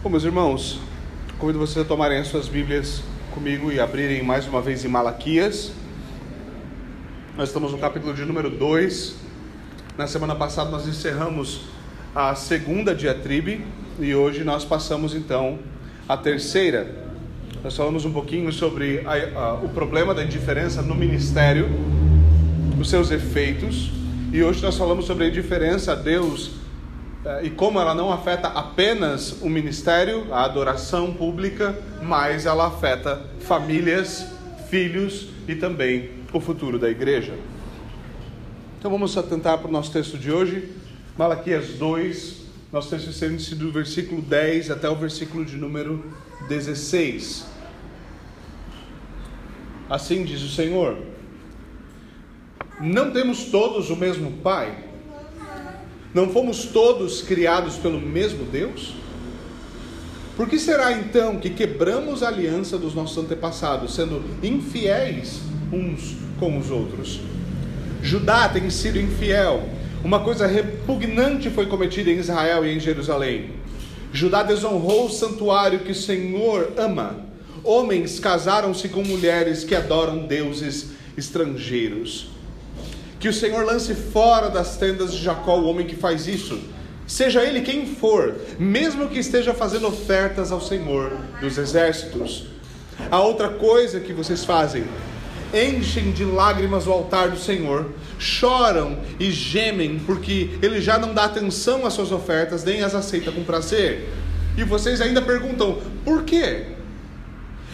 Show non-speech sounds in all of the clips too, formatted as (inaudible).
Bom, meus irmãos, convido vocês a tomarem as suas Bíblias comigo e abrirem mais uma vez em Malaquias. Nós estamos no capítulo de número 2. Na semana passada nós encerramos a segunda diatribe e hoje nós passamos então a terceira. Nós falamos um pouquinho sobre a, a, o problema da indiferença no ministério, os seus efeitos, e hoje nós falamos sobre a indiferença a Deus e como ela não afeta apenas o ministério, a adoração pública, mas ela afeta famílias, filhos e também o futuro da igreja. Então vamos atentar para o nosso texto de hoje, Malaquias 2, nosso texto estende-se do versículo 10 até o versículo de número 16. Assim diz o Senhor: Não temos todos o mesmo Pai? Não fomos todos criados pelo mesmo Deus? Por que será então que quebramos a aliança dos nossos antepassados, sendo infiéis uns com os outros? Judá tem sido infiel. Uma coisa repugnante foi cometida em Israel e em Jerusalém. Judá desonrou o santuário que o Senhor ama. Homens casaram-se com mulheres que adoram deuses estrangeiros. Que o Senhor lance fora das tendas de Jacó o homem que faz isso, seja ele quem for, mesmo que esteja fazendo ofertas ao Senhor dos exércitos. A outra coisa que vocês fazem, enchem de lágrimas o altar do Senhor, choram e gemem, porque ele já não dá atenção às suas ofertas, nem as aceita com prazer. E vocês ainda perguntam: por quê?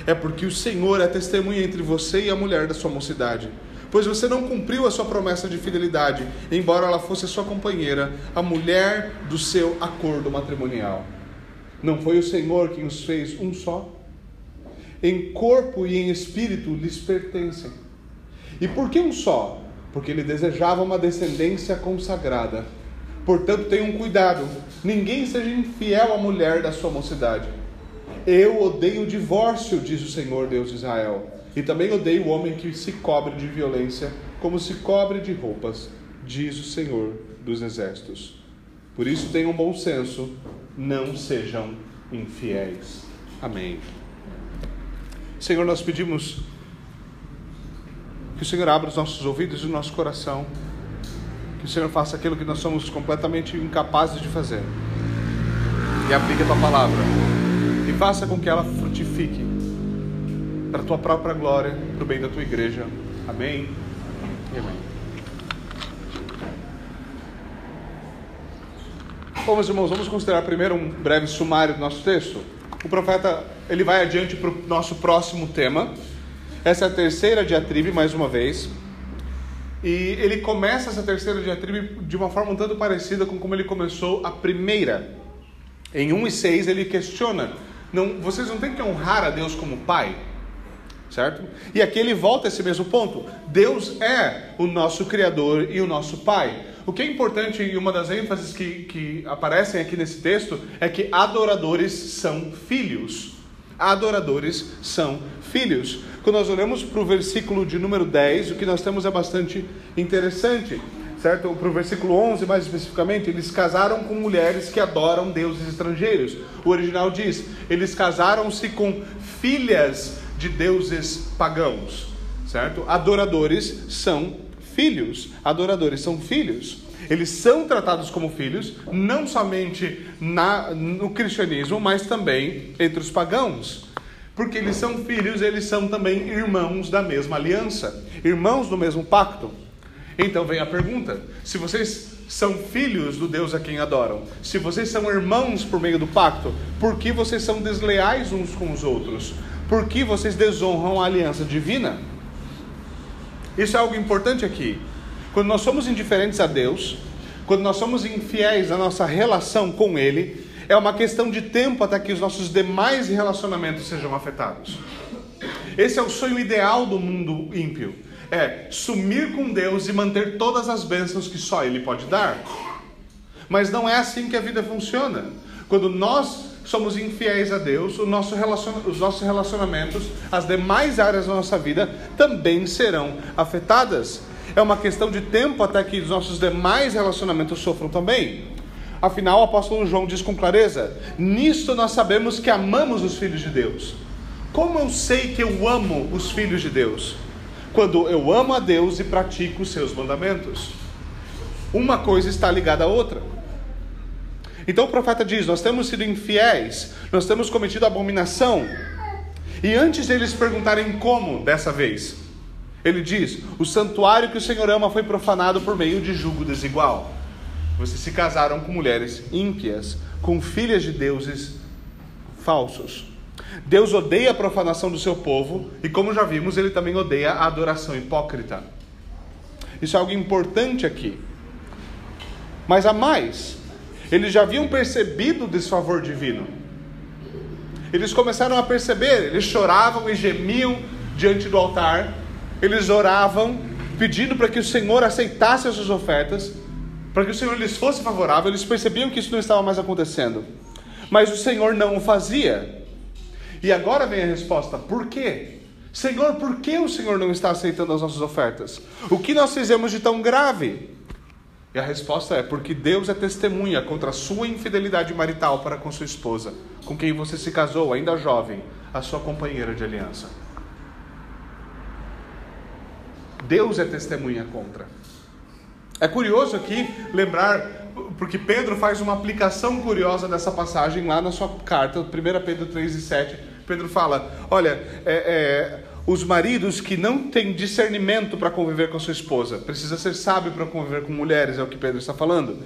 É porque o Senhor é testemunha entre você e a mulher da sua mocidade pois você não cumpriu a sua promessa de fidelidade, embora ela fosse sua companheira, a mulher do seu acordo matrimonial. Não foi o Senhor quem os fez um só? Em corpo e em espírito lhes pertencem. E por que um só? Porque ele desejava uma descendência consagrada. Portanto, tenham cuidado, ninguém seja infiel à mulher da sua mocidade. Eu odeio o divórcio, diz o Senhor Deus de Israel e também odeio o homem que se cobre de violência, como se cobre de roupas, diz o Senhor dos Exércitos. Por isso tenham bom senso, não sejam infiéis. Amém. Senhor, nós pedimos que o Senhor abra os nossos ouvidos e o nosso coração, que o Senhor faça aquilo que nós somos completamente incapazes de fazer, e aplique a tua palavra, e faça com que ela frutifique para a tua própria glória, para o bem da tua igreja. Amém. Amém. Bom, meus irmãos, vamos considerar primeiro um breve sumário do nosso texto. O profeta ele vai adiante para o nosso próximo tema. Essa é a terceira diatribe, mais uma vez. E ele começa essa terceira diatribe de uma forma um tanto parecida com como ele começou a primeira. Em 1 e 6 ele questiona: não, vocês não têm que honrar a Deus como Pai? Certo? E aqui ele volta a esse mesmo ponto. Deus é o nosso Criador e o nosso Pai. O que é importante e uma das ênfases que, que aparecem aqui nesse texto é que adoradores são filhos. Adoradores são filhos. Quando nós olhamos para o versículo de número 10, o que nós temos é bastante interessante certo? Para o versículo 11, mais especificamente, eles casaram com mulheres que adoram deuses estrangeiros. O original diz: eles casaram-se com filhas de deuses pagãos, certo? Adoradores são filhos, adoradores são filhos. Eles são tratados como filhos, não somente na, no cristianismo, mas também entre os pagãos. Porque eles são filhos, eles são também irmãos da mesma aliança, irmãos do mesmo pacto. Então vem a pergunta: se vocês são filhos do Deus a quem adoram, se vocês são irmãos por meio do pacto, por que vocês são desleais uns com os outros? Por que vocês desonram a aliança divina? Isso é algo importante aqui. Quando nós somos indiferentes a Deus, quando nós somos infiéis na nossa relação com Ele, é uma questão de tempo até que os nossos demais relacionamentos sejam afetados. Esse é o sonho ideal do mundo ímpio: é sumir com Deus e manter todas as bênçãos que só Ele pode dar. Mas não é assim que a vida funciona. Quando nós somos infiéis a Deus, nosso os nossos relacionamentos, as demais áreas da nossa vida também serão afetadas. É uma questão de tempo até que os nossos demais relacionamentos sofram também. Afinal, o apóstolo João diz com clareza: Nisto nós sabemos que amamos os filhos de Deus. Como eu sei que eu amo os filhos de Deus? Quando eu amo a Deus e pratico os seus mandamentos. Uma coisa está ligada à outra. Então o profeta diz: Nós temos sido infiéis, nós temos cometido abominação. E antes deles perguntarem como dessa vez, ele diz: O santuário que o Senhor ama foi profanado por meio de julgo desigual. Vocês se casaram com mulheres ímpias, com filhas de deuses falsos. Deus odeia a profanação do seu povo e, como já vimos, ele também odeia a adoração hipócrita. Isso é algo importante aqui. Mas a mais, eles já haviam percebido o desfavor divino. Eles começaram a perceber, eles choravam e gemiam diante do altar, eles oravam, pedindo para que o Senhor aceitasse as suas ofertas, para que o Senhor lhes fosse favorável, eles percebiam que isso não estava mais acontecendo. Mas o Senhor não o fazia. E agora vem a resposta: por quê? Senhor, por que o Senhor não está aceitando as nossas ofertas? O que nós fizemos de tão grave? E a resposta é: porque Deus é testemunha contra a sua infidelidade marital para com sua esposa, com quem você se casou, ainda jovem, a sua companheira de aliança. Deus é testemunha contra. É curioso aqui lembrar, porque Pedro faz uma aplicação curiosa dessa passagem lá na sua carta, 1 Pedro 3 e 7. Pedro fala: Olha, é, é os maridos que não têm discernimento para conviver com a sua esposa. Precisa ser sábio para conviver com mulheres, é o que Pedro está falando.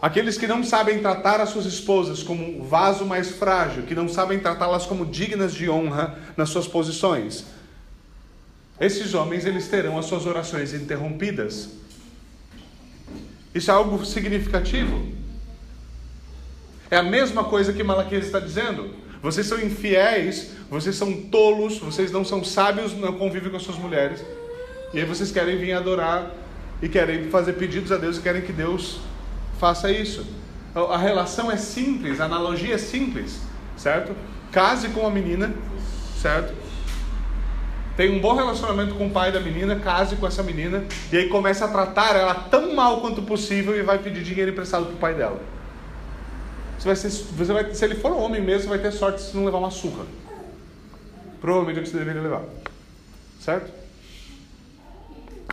Aqueles que não sabem tratar as suas esposas como um vaso mais frágil, que não sabem tratá-las como dignas de honra nas suas posições. Esses homens eles terão as suas orações interrompidas. Isso é algo significativo. É a mesma coisa que Malaquias está dizendo. Vocês são infiéis, vocês são tolos, vocês não são sábios no convívio com as suas mulheres. E aí vocês querem vir adorar e querem fazer pedidos a Deus e querem que Deus faça isso. A relação é simples, a analogia é simples, certo? Case com a menina, certo? Tem um bom relacionamento com o pai da menina, case com essa menina, e aí começa a tratar ela tão mal quanto possível e vai pedir dinheiro emprestado para o pai dela. Você vai ser, você vai, se ele for um homem mesmo, você vai ter sorte se não levar uma surra. Provavelmente é o que você deveria levar. Certo?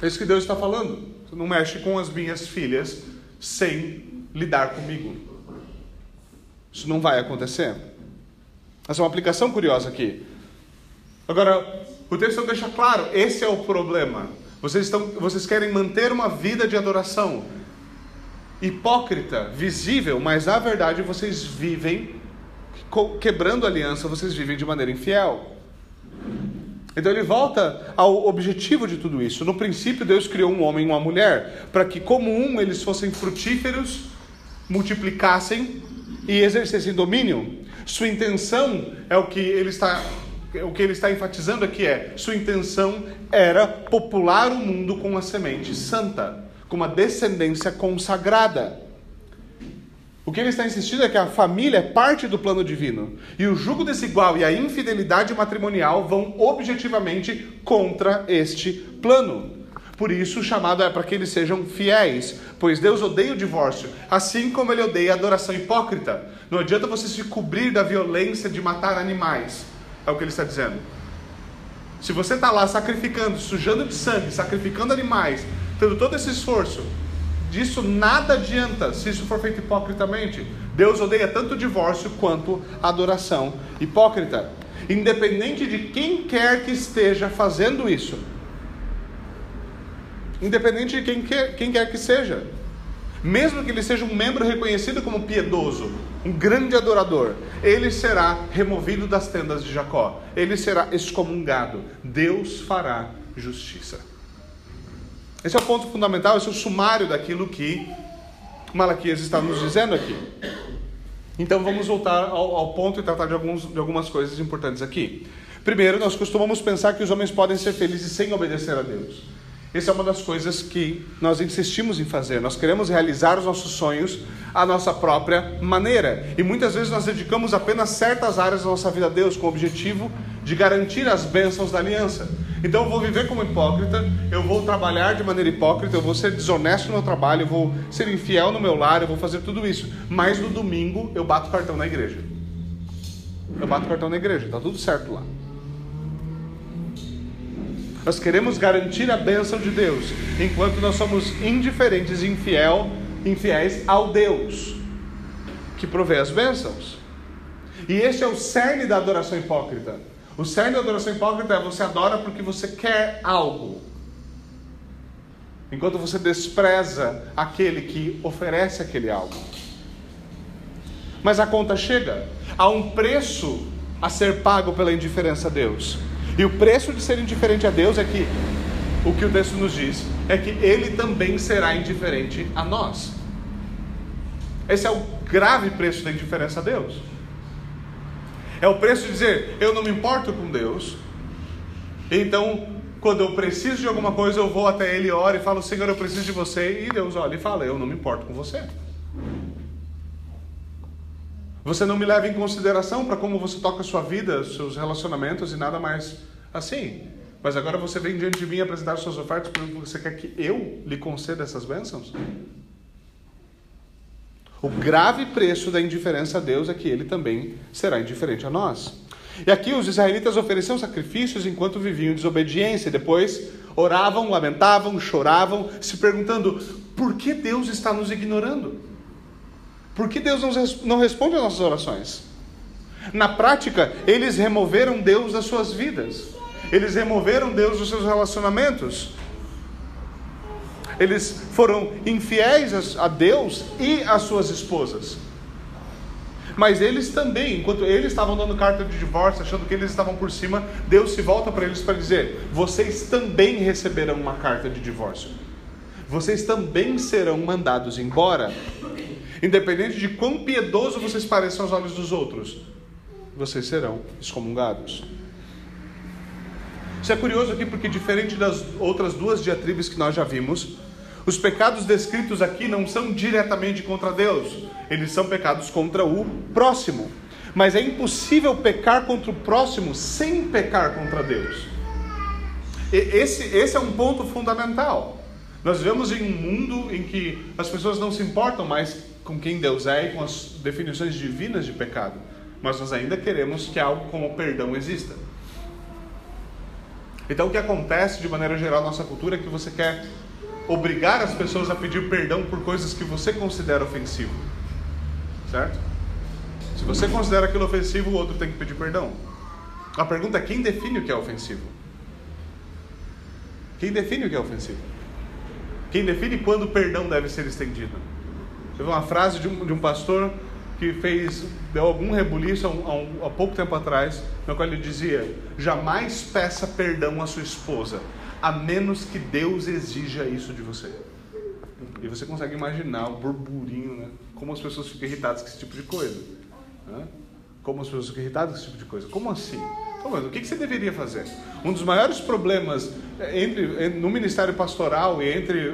É isso que Deus está falando. Você não mexe com as minhas filhas sem lidar comigo. Isso não vai acontecer. Essa é uma aplicação curiosa aqui. Agora, o texto deixa claro: esse é o problema. Vocês, estão, vocês querem manter uma vida de adoração hipócrita, visível, mas na verdade vocês vivem quebrando aliança, vocês vivem de maneira infiel. Então ele volta ao objetivo de tudo isso. No princípio, Deus criou um homem e uma mulher, para que, como um, eles fossem frutíferos, multiplicassem e exercessem domínio. Sua intenção é o que ele está. O que ele está enfatizando aqui é: sua intenção era popular o mundo com a semente santa, com uma descendência consagrada. O que ele está insistindo é que a família é parte do plano divino. E o jugo desigual e a infidelidade matrimonial vão objetivamente contra este plano. Por isso, o chamado é para que eles sejam fiéis, pois Deus odeia o divórcio, assim como ele odeia a adoração hipócrita. Não adianta você se cobrir da violência de matar animais, é o que ele está dizendo. Se você está lá sacrificando, sujando de sangue, sacrificando animais, tendo todo esse esforço, disso nada adianta se isso for feito hipocritamente. Deus odeia tanto o divórcio quanto a adoração hipócrita. Independente de quem quer que esteja fazendo isso. Independente de quem quer, quem quer que seja. Mesmo que ele seja um membro reconhecido como piedoso, um grande adorador, ele será removido das tendas de Jacó. Ele será excomungado. Deus fará justiça. Esse é o ponto fundamental, esse é o sumário daquilo que Malaquias está nos dizendo aqui. Então vamos voltar ao, ao ponto e tratar de, alguns, de algumas coisas importantes aqui. Primeiro, nós costumamos pensar que os homens podem ser felizes sem obedecer a Deus. Essa é uma das coisas que nós insistimos em fazer. Nós queremos realizar os nossos sonhos à nossa própria maneira. E muitas vezes nós dedicamos apenas certas áreas da nossa vida a Deus com o objetivo de garantir as bênçãos da aliança. Então eu vou viver como hipócrita, eu vou trabalhar de maneira hipócrita, eu vou ser desonesto no meu trabalho, eu vou ser infiel no meu lar, eu vou fazer tudo isso. Mas no domingo eu bato cartão na igreja. Eu bato cartão na igreja, tá tudo certo lá. Nós queremos garantir a bênção de Deus, enquanto nós somos indiferentes e infiel, infiéis ao Deus que provê as bênçãos. E este é o cerne da adoração hipócrita. O cerne da adoração hipócrita é você adora porque você quer algo. Enquanto você despreza aquele que oferece aquele algo. Mas a conta chega. Há um preço a ser pago pela indiferença a Deus. E o preço de ser indiferente a Deus é que o que o texto nos diz é que ele também será indiferente a nós. Esse é o grave preço da indiferença a Deus. É o preço de dizer, eu não me importo com Deus. Então, quando eu preciso de alguma coisa, eu vou até Ele, oro e falo, Senhor, eu preciso de você. E Deus olha e fala, eu não me importo com você. Você não me leva em consideração para como você toca a sua vida, seus relacionamentos e nada mais assim. Mas agora você vem diante de mim apresentar suas ofertas porque você quer que eu lhe conceda essas bênçãos? O grave preço da indiferença a Deus é que ele também será indiferente a nós. E aqui os israelitas ofereciam sacrifícios enquanto viviam em desobediência, depois oravam, lamentavam, choravam, se perguntando: por que Deus está nos ignorando? Por que Deus não responde às nossas orações? Na prática, eles removeram Deus das suas vidas, eles removeram Deus dos seus relacionamentos, eles foram infiéis a Deus e às suas esposas. Mas eles também, enquanto eles estavam dando carta de divórcio, achando que eles estavam por cima, Deus se volta para eles para dizer: vocês também receberão uma carta de divórcio. Vocês também serão mandados embora. Independente de quão piedoso vocês pareçam aos olhos dos outros, vocês serão excomungados. Isso é curioso aqui porque, diferente das outras duas diatribes que nós já vimos, os pecados descritos aqui não são diretamente contra Deus, eles são pecados contra o próximo. Mas é impossível pecar contra o próximo sem pecar contra Deus. Esse, esse é um ponto fundamental. Nós vivemos em um mundo em que as pessoas não se importam mais com quem Deus é e com as definições divinas de pecado, mas nós ainda queremos que algo como perdão exista. Então, o que acontece de maneira geral na nossa cultura é que você quer obrigar as pessoas a pedir perdão por coisas que você considera ofensivo. Certo? Se você considera aquilo ofensivo, o outro tem que pedir perdão. A pergunta é: quem define o que é ofensivo? Quem define o que é ofensivo? Quem define quando o perdão deve ser estendido? Teve uma frase de um, de um pastor que fez, deu algum rebuliço há, um, há pouco tempo atrás, no qual ele dizia: jamais peça perdão à sua esposa, a menos que Deus exija isso de você. E você consegue imaginar o burburinho, né? Como as pessoas ficam irritadas com esse tipo de coisa. Né? Como as pessoas ficam irritadas com esse tipo de coisa. Como assim? mas o que você deveria fazer? Um dos maiores problemas entre, no ministério pastoral e entre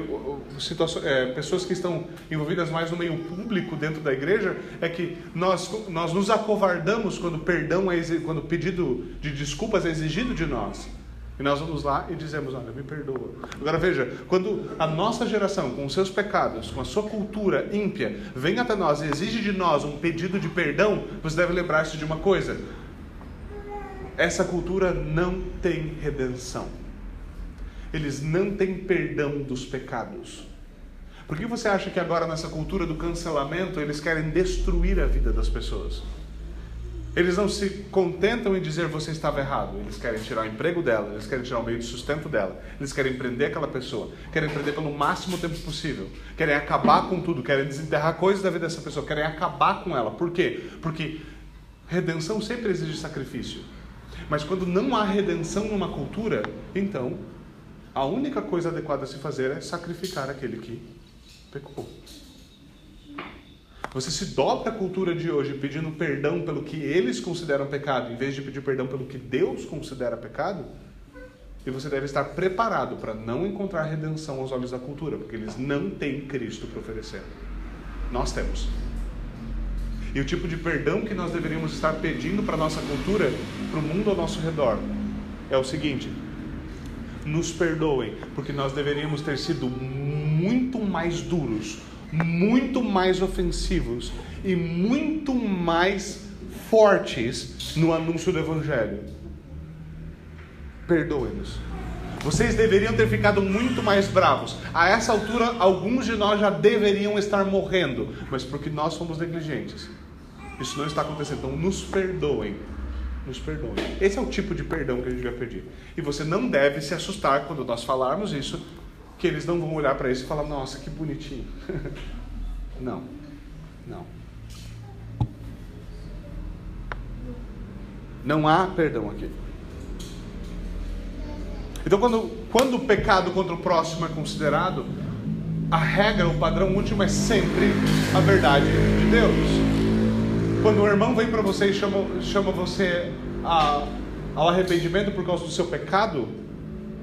é, pessoas que estão envolvidas mais no meio público dentro da igreja é que nós, nós nos acovardamos quando perdão é quando pedido de desculpas é exigido de nós. E nós vamos lá e dizemos: Olha, me perdoa. Agora veja, quando a nossa geração, com os seus pecados, com a sua cultura ímpia, vem até nós e exige de nós um pedido de perdão, você deve lembrar-se de uma coisa: essa cultura não tem redenção. Eles não têm perdão dos pecados. Por que você acha que agora nessa cultura do cancelamento eles querem destruir a vida das pessoas? Eles não se contentam em dizer você estava errado. Eles querem tirar o emprego dela, eles querem tirar o meio de sustento dela, eles querem prender aquela pessoa, querem prender pelo máximo tempo possível, querem acabar com tudo, querem desenterrar coisas da vida dessa pessoa, querem acabar com ela. Por quê? Porque redenção sempre exige sacrifício. Mas quando não há redenção numa cultura, então a única coisa adequada a se fazer é sacrificar aquele que pecou. Você se dobra a cultura de hoje pedindo perdão pelo que eles consideram pecado, em vez de pedir perdão pelo que Deus considera pecado. E você deve estar preparado para não encontrar redenção aos olhos da cultura, porque eles não têm Cristo para oferecer. Nós temos. E o tipo de perdão que nós deveríamos estar pedindo para a nossa cultura, para o mundo ao nosso redor, é o seguinte: nos perdoem, porque nós deveríamos ter sido muito mais duros, muito mais ofensivos e muito mais fortes no anúncio do Evangelho. Perdoem-nos. Vocês deveriam ter ficado muito mais bravos. A essa altura, alguns de nós já deveriam estar morrendo, mas porque nós somos negligentes. Isso não está acontecendo. Então, nos perdoem. Nos perdoem. Esse é o tipo de perdão que a gente vai pedir. E você não deve se assustar quando nós falarmos isso, que eles não vão olhar para isso e falar: Nossa, que bonitinho. (laughs) não. Não. Não há perdão aqui. Então, quando, quando o pecado contra o próximo é considerado, a regra, o padrão último é sempre a verdade de Deus. Quando o irmão vem para você e chama, chama você a, ao arrependimento por causa do seu pecado,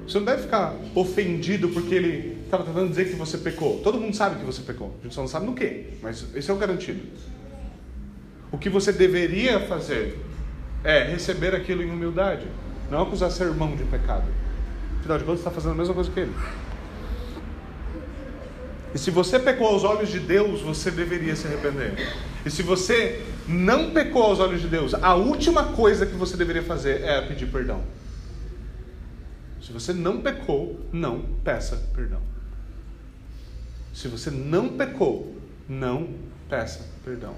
você não deve ficar ofendido porque ele estava tentando dizer que você pecou. Todo mundo sabe que você pecou. A gente só não sabe no que, mas esse é o garantido. O que você deveria fazer é receber aquilo em humildade, não acusar seu irmão de pecado. Afinal de contas, está fazendo a mesma coisa que ele. E se você pecou aos olhos de Deus, você deveria se arrepender. E se você não pecou aos olhos de Deus, a última coisa que você deveria fazer é pedir perdão. Se você não pecou, não peça perdão. Se você não pecou, não peça perdão.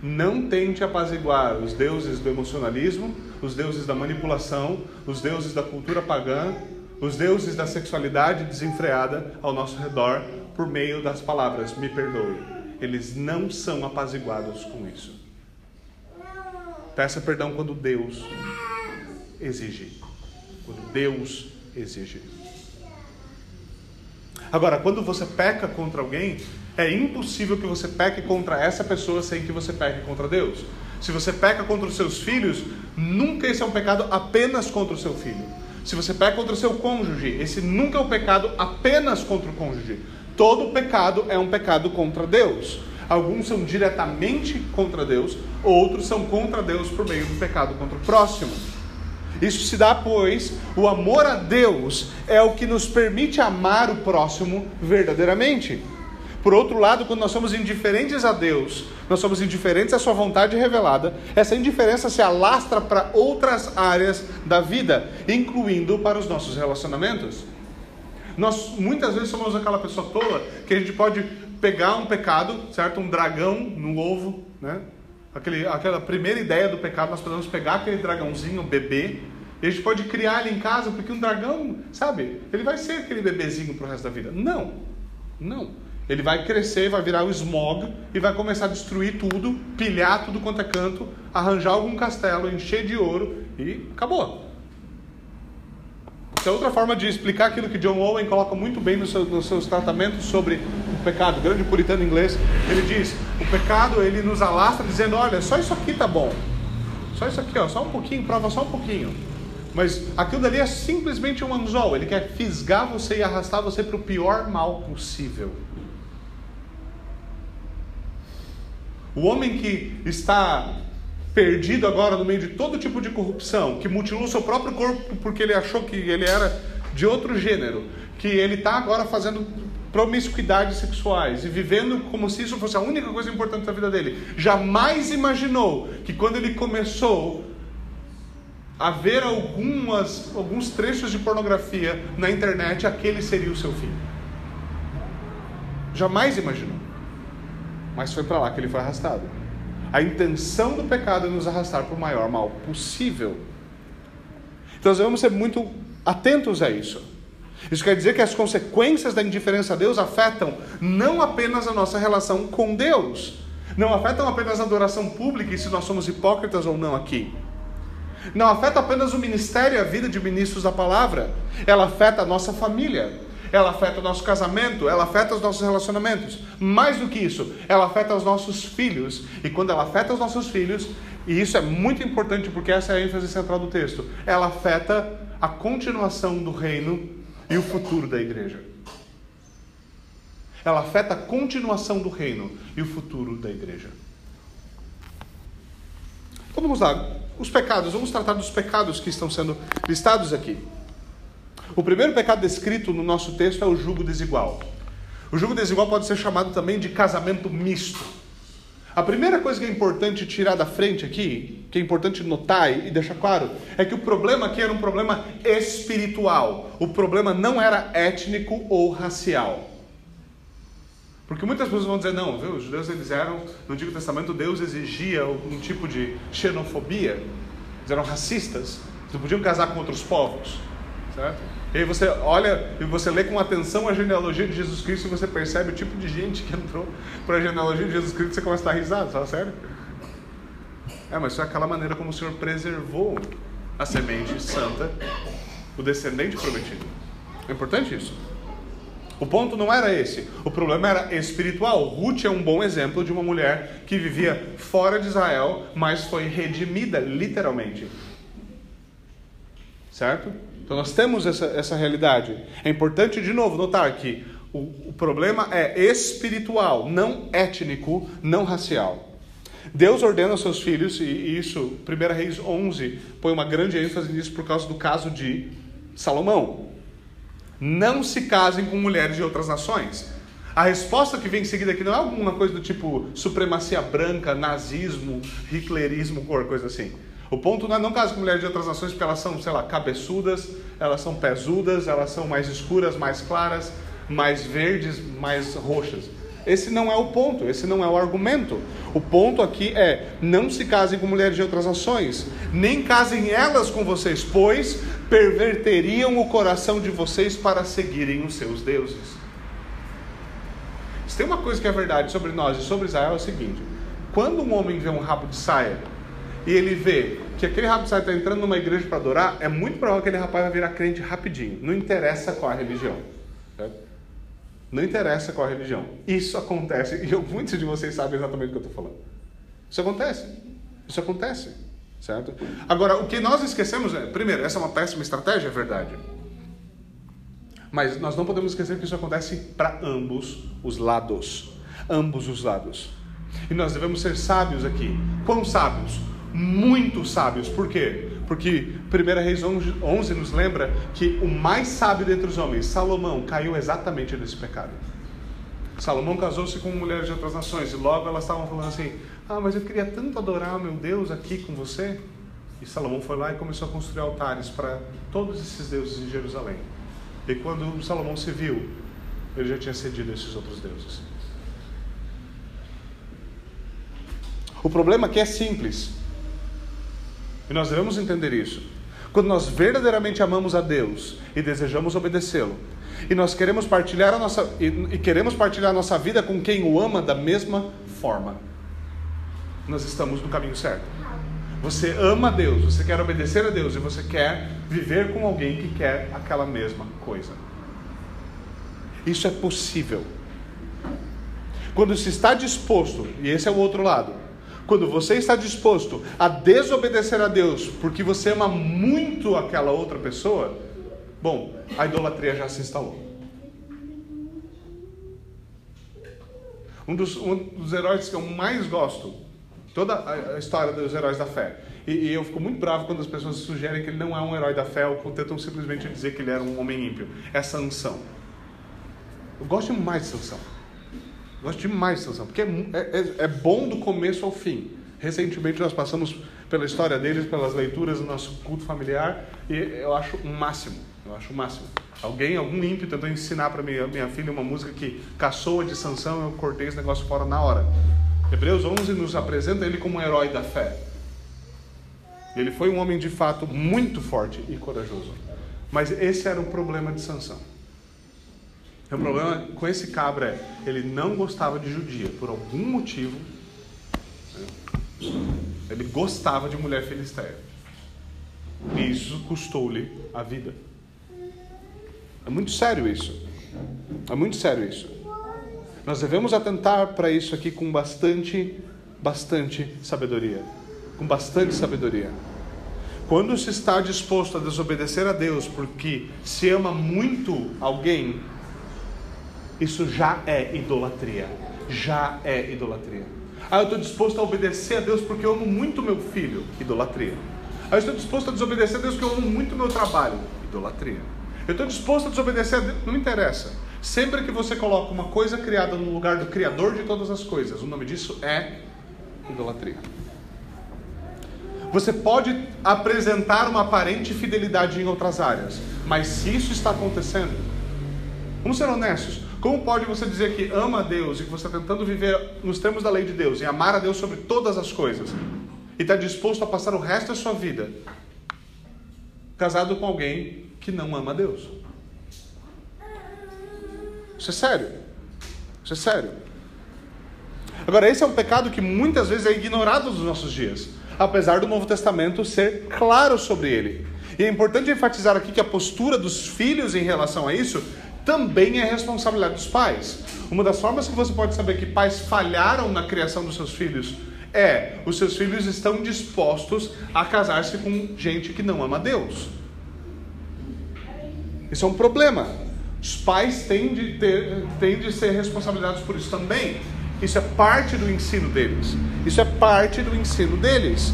Não tente apaziguar os deuses do emocionalismo, os deuses da manipulação, os deuses da cultura pagã, os deuses da sexualidade desenfreada ao nosso redor por meio das palavras me perdoe. Eles não são apaziguados com isso. Peça perdão quando Deus exige. Quando Deus exige. Agora, quando você peca contra alguém, é impossível que você peque contra essa pessoa sem que você peque contra Deus. Se você peca contra os seus filhos, nunca esse é um pecado apenas contra o seu filho. Se você peca contra o seu cônjuge, esse nunca é um pecado apenas contra o cônjuge. Todo pecado é um pecado contra Deus. Alguns são diretamente contra Deus, outros são contra Deus por meio do pecado contra o próximo. Isso se dá, pois, o amor a Deus é o que nos permite amar o próximo verdadeiramente. Por outro lado, quando nós somos indiferentes a Deus, nós somos indiferentes à Sua vontade revelada, essa indiferença se alastra para outras áreas da vida, incluindo para os nossos relacionamentos. Nós muitas vezes somos aquela pessoa tola que a gente pode pegar um pecado, certo? Um dragão no ovo, né? Aquele, aquela primeira ideia do pecado, nós podemos pegar aquele dragãozinho, bebê, e a gente pode criar ele em casa, porque um dragão, sabe, ele vai ser aquele bebezinho para o resto da vida. Não, não. Ele vai crescer, vai virar o smog e vai começar a destruir tudo, pilhar tudo quanto é canto, arranjar algum castelo, encher de ouro e acabou. Essa é outra forma de explicar aquilo que John Owen coloca muito bem nos seus, nos seus tratamentos sobre o pecado, grande puritano inglês. Ele diz: o pecado ele nos alastra dizendo, olha, só isso aqui tá bom, só isso aqui, ó, só um pouquinho, prova só um pouquinho. Mas aquilo dali é simplesmente um anzol. Ele quer fisgar você e arrastar você para o pior mal possível. O homem que está perdido agora no meio de todo tipo de corrupção, que mutilou seu próprio corpo porque ele achou que ele era de outro gênero, que ele está agora fazendo promiscuidades sexuais e vivendo como se isso fosse a única coisa importante da vida dele, jamais imaginou que quando ele começou a ver algumas, alguns trechos de pornografia na internet, aquele seria o seu fim. Jamais imaginou mas foi para lá que ele foi arrastado. A intenção do pecado é nos arrastar para o maior mal possível. Então nós devemos ser muito atentos a isso. Isso quer dizer que as consequências da indiferença a Deus afetam não apenas a nossa relação com Deus, não afetam apenas a adoração pública e se nós somos hipócritas ou não aqui. Não afeta apenas o ministério e a vida de ministros da palavra, ela afeta a nossa família, ela afeta o nosso casamento, ela afeta os nossos relacionamentos. Mais do que isso, ela afeta os nossos filhos. E quando ela afeta os nossos filhos, e isso é muito importante porque essa é a ênfase central do texto, ela afeta a continuação do reino e o futuro da igreja. Ela afeta a continuação do reino e o futuro da igreja. Então vamos lá, os pecados, vamos tratar dos pecados que estão sendo listados aqui. O primeiro pecado descrito no nosso texto é o jugo desigual. O jugo desigual pode ser chamado também de casamento misto. A primeira coisa que é importante tirar da frente aqui, que é importante notar e deixar claro, é que o problema aqui era um problema espiritual. O problema não era étnico ou racial. Porque muitas pessoas vão dizer, não, viu, os judeus eles eram, no Antigo Testamento, Deus exigia um tipo de xenofobia, eles eram racistas, eles não podiam casar com outros povos, certo? E aí você olha e você lê com atenção a genealogia de Jesus Cristo e você percebe o tipo de gente que entrou para a genealogia de Jesus Cristo e você começa a dar risada, fala sério? É, mas isso é aquela maneira como o Senhor preservou a semente santa, o descendente prometido. É importante isso. O ponto não era esse. O problema era espiritual. Ruth é um bom exemplo de uma mulher que vivia fora de Israel, mas foi redimida, literalmente. Certo? Então nós temos essa, essa realidade. É importante, de novo, notar que o, o problema é espiritual, não étnico, não racial. Deus ordena aos seus filhos, e isso, 1 Reis 11, põe uma grande ênfase nisso por causa do caso de Salomão. Não se casem com mulheres de outras nações. A resposta que vem em seguida aqui não é alguma coisa do tipo supremacia branca, nazismo, hitlerismo, ou coisa assim. O ponto não é não casar com mulheres de outras nações porque elas são, sei lá, cabeçudas, elas são pesudas, elas são mais escuras, mais claras, mais verdes, mais roxas. Esse não é o ponto, esse não é o argumento. O ponto aqui é: não se casem com mulheres de outras nações, nem casem elas com vocês, pois perverteriam o coração de vocês para seguirem os seus deuses. Se tem uma coisa que é verdade sobre nós e sobre Israel é o seguinte: quando um homem vê um rabo de saia e ele vê que aquele rapaz está entrando numa igreja para adorar, é muito provável que aquele rapaz vai virar crente rapidinho. Não interessa qual a religião. Certo? Não interessa qual a religião. Isso acontece, e eu, muitos de vocês sabem exatamente o que eu estou falando. Isso acontece. Isso acontece. Certo? Agora, o que nós esquecemos é, primeiro, essa é uma péssima estratégia, é verdade. Mas nós não podemos esquecer que isso acontece para ambos os lados. Ambos os lados. E nós devemos ser sábios aqui. Quão sábios? muito sábios. Por quê? Porque 1 Reis 11 nos lembra que o mais sábio dentre os homens, Salomão, caiu exatamente nesse pecado. Salomão casou-se com mulheres de outras nações e logo elas estavam falando assim: Ah, mas eu queria tanto adorar meu Deus aqui com você. E Salomão foi lá e começou a construir altares para todos esses deuses em Jerusalém. E quando Salomão se viu, ele já tinha cedido a esses outros deuses. O problema aqui é simples. E nós devemos entender isso. Quando nós verdadeiramente amamos a Deus e desejamos obedecê-lo, e nós queremos partilhar a nossa e, e queremos partilhar a nossa vida com quem o ama da mesma forma, nós estamos no caminho certo. Você ama Deus, você quer obedecer a Deus e você quer viver com alguém que quer aquela mesma coisa. Isso é possível. Quando se está disposto, e esse é o outro lado, quando você está disposto a desobedecer a Deus porque você ama muito aquela outra pessoa, bom, a idolatria já se instalou. Um dos, um dos heróis que eu mais gosto, toda a história dos heróis da fé. E, e, eu fico muito bravo quando as pessoas sugerem que ele não é um herói da fé ou tentam simplesmente dizer que ele era um homem ímpio. É Sansão. Eu gosto demais de Sansão. Gosto demais de Sansão, porque é, é, é, bom do começo ao fim. Recentemente nós passamos pela história deles, pelas leituras do nosso culto familiar, e eu acho o máximo. Eu acho o máximo. Alguém, algum ímpio tentou ensinar para minha, minha filha uma música que caçoa de Sansão, eu cortei esse negócio fora na hora. Hebreus 11 nos apresenta ele como um herói da fé. Ele foi um homem de fato muito forte e corajoso. Mas esse era o problema de Sansão. O problema com esse cabra é, ele não gostava de judia, por algum motivo. Né? Ele gostava de mulher filisteia. E isso custou-lhe a vida. É muito sério isso. É muito sério isso. Nós devemos atentar para isso aqui com bastante, bastante sabedoria. Com bastante sabedoria. Quando se está disposto a desobedecer a Deus porque se ama muito alguém, isso já é idolatria. Já é idolatria. Ah, eu estou disposto a obedecer a Deus porque eu amo muito meu filho. Idolatria. Ah, eu estou disposto a desobedecer a Deus porque eu amo muito meu trabalho. Idolatria. Eu estou disposto a desobedecer a Deus. Não me interessa. Sempre que você coloca uma coisa criada no lugar do Criador de todas as coisas, o nome disso é idolatria. Você pode apresentar uma aparente fidelidade em outras áreas, mas se isso está acontecendo, vamos ser honestos. Como pode você dizer que ama a Deus e que você está tentando viver nos termos da lei de Deus e amar a Deus sobre todas as coisas e está disposto a passar o resto da sua vida casado com alguém que não ama a Deus? Isso é sério. Isso é sério. Agora, esse é um pecado que muitas vezes é ignorado nos nossos dias, apesar do Novo Testamento ser claro sobre ele. E é importante enfatizar aqui que a postura dos filhos em relação a isso também é responsabilidade dos pais. Uma das formas que você pode saber que pais falharam na criação dos seus filhos é os seus filhos estão dispostos a casar-se com gente que não ama Deus. Isso é um problema. Os pais têm de, ter, têm de ser responsabilizados por isso também. Isso é parte do ensino deles. Isso é parte do ensino deles.